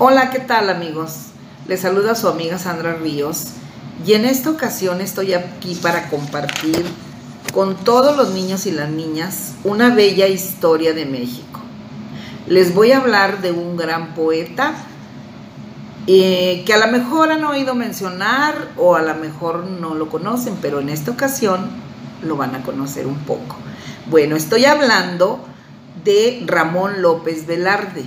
Hola, ¿qué tal amigos? Les saluda su amiga Sandra Ríos y en esta ocasión estoy aquí para compartir con todos los niños y las niñas una bella historia de México. Les voy a hablar de un gran poeta eh, que a lo mejor han oído mencionar o a lo mejor no lo conocen, pero en esta ocasión lo van a conocer un poco. Bueno, estoy hablando de Ramón López Velarde.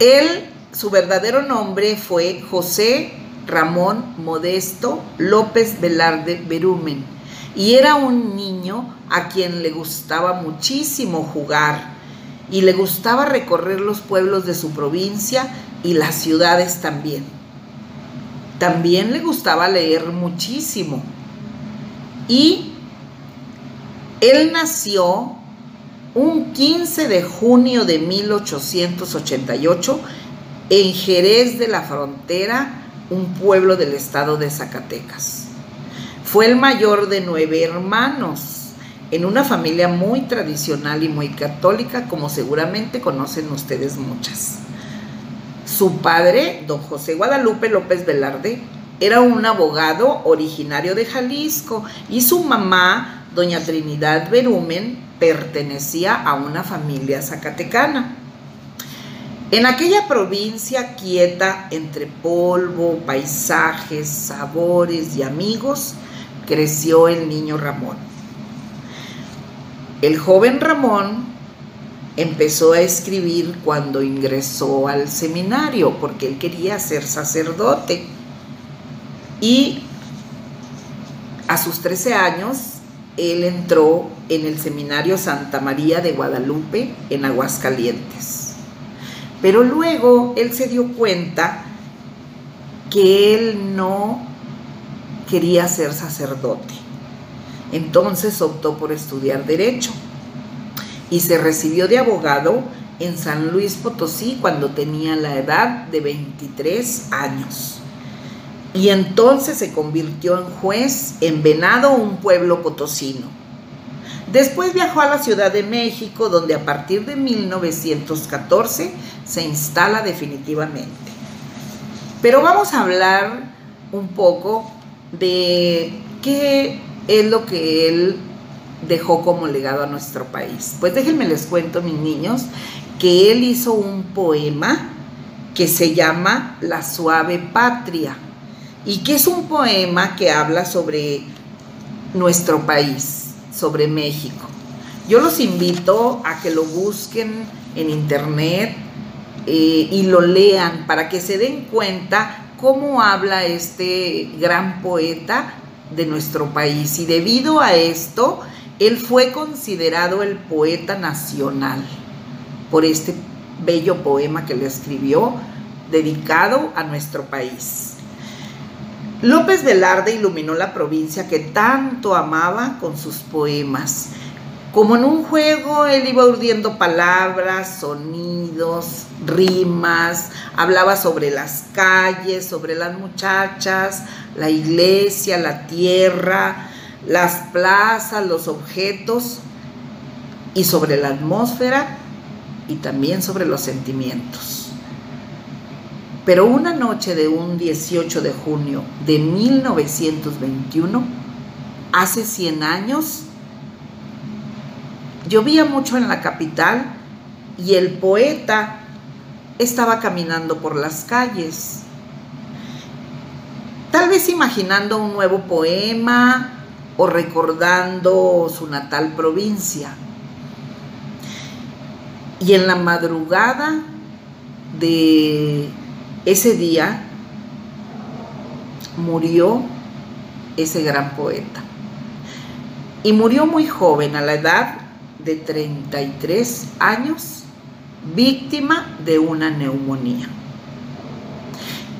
Él, su verdadero nombre fue José Ramón Modesto López Velarde Berumen y era un niño a quien le gustaba muchísimo jugar y le gustaba recorrer los pueblos de su provincia y las ciudades también. También le gustaba leer muchísimo. Y él nació un 15 de junio de 1888 en Jerez de la Frontera, un pueblo del estado de Zacatecas. Fue el mayor de nueve hermanos, en una familia muy tradicional y muy católica, como seguramente conocen ustedes muchas. Su padre, don José Guadalupe López Velarde, era un abogado originario de Jalisco y su mamá, doña Trinidad Berumen, pertenecía a una familia zacatecana. En aquella provincia quieta entre polvo, paisajes, sabores y amigos, creció el niño Ramón. El joven Ramón empezó a escribir cuando ingresó al seminario, porque él quería ser sacerdote. Y a sus 13 años él entró en el Seminario Santa María de Guadalupe en Aguascalientes. Pero luego él se dio cuenta que él no quería ser sacerdote. Entonces optó por estudiar derecho y se recibió de abogado en San Luis Potosí cuando tenía la edad de 23 años y entonces se convirtió en juez en Venado, un pueblo potosino. Después viajó a la Ciudad de México, donde a partir de 1914 se instala definitivamente. Pero vamos a hablar un poco de qué es lo que él dejó como legado a nuestro país. Pues déjenme les cuento, mis niños, que él hizo un poema que se llama La suave patria y que es un poema que habla sobre nuestro país, sobre México. Yo los invito a que lo busquen en internet eh, y lo lean para que se den cuenta cómo habla este gran poeta de nuestro país. Y debido a esto, él fue considerado el poeta nacional por este bello poema que le escribió dedicado a nuestro país. López Velarde iluminó la provincia que tanto amaba con sus poemas. Como en un juego, él iba urdiendo palabras, sonidos, rimas, hablaba sobre las calles, sobre las muchachas, la iglesia, la tierra, las plazas, los objetos y sobre la atmósfera y también sobre los sentimientos. Pero una noche de un 18 de junio de 1921, hace 100 años, llovía mucho en la capital y el poeta estaba caminando por las calles, tal vez imaginando un nuevo poema o recordando su natal provincia. Y en la madrugada de ese día murió ese gran poeta. Y murió muy joven, a la edad de 33 años, víctima de una neumonía.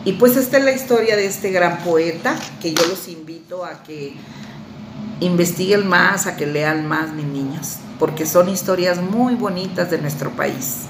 Y pues esta es la historia de este gran poeta, que yo los invito a que investiguen más, a que lean más, mis niños, porque son historias muy bonitas de nuestro país.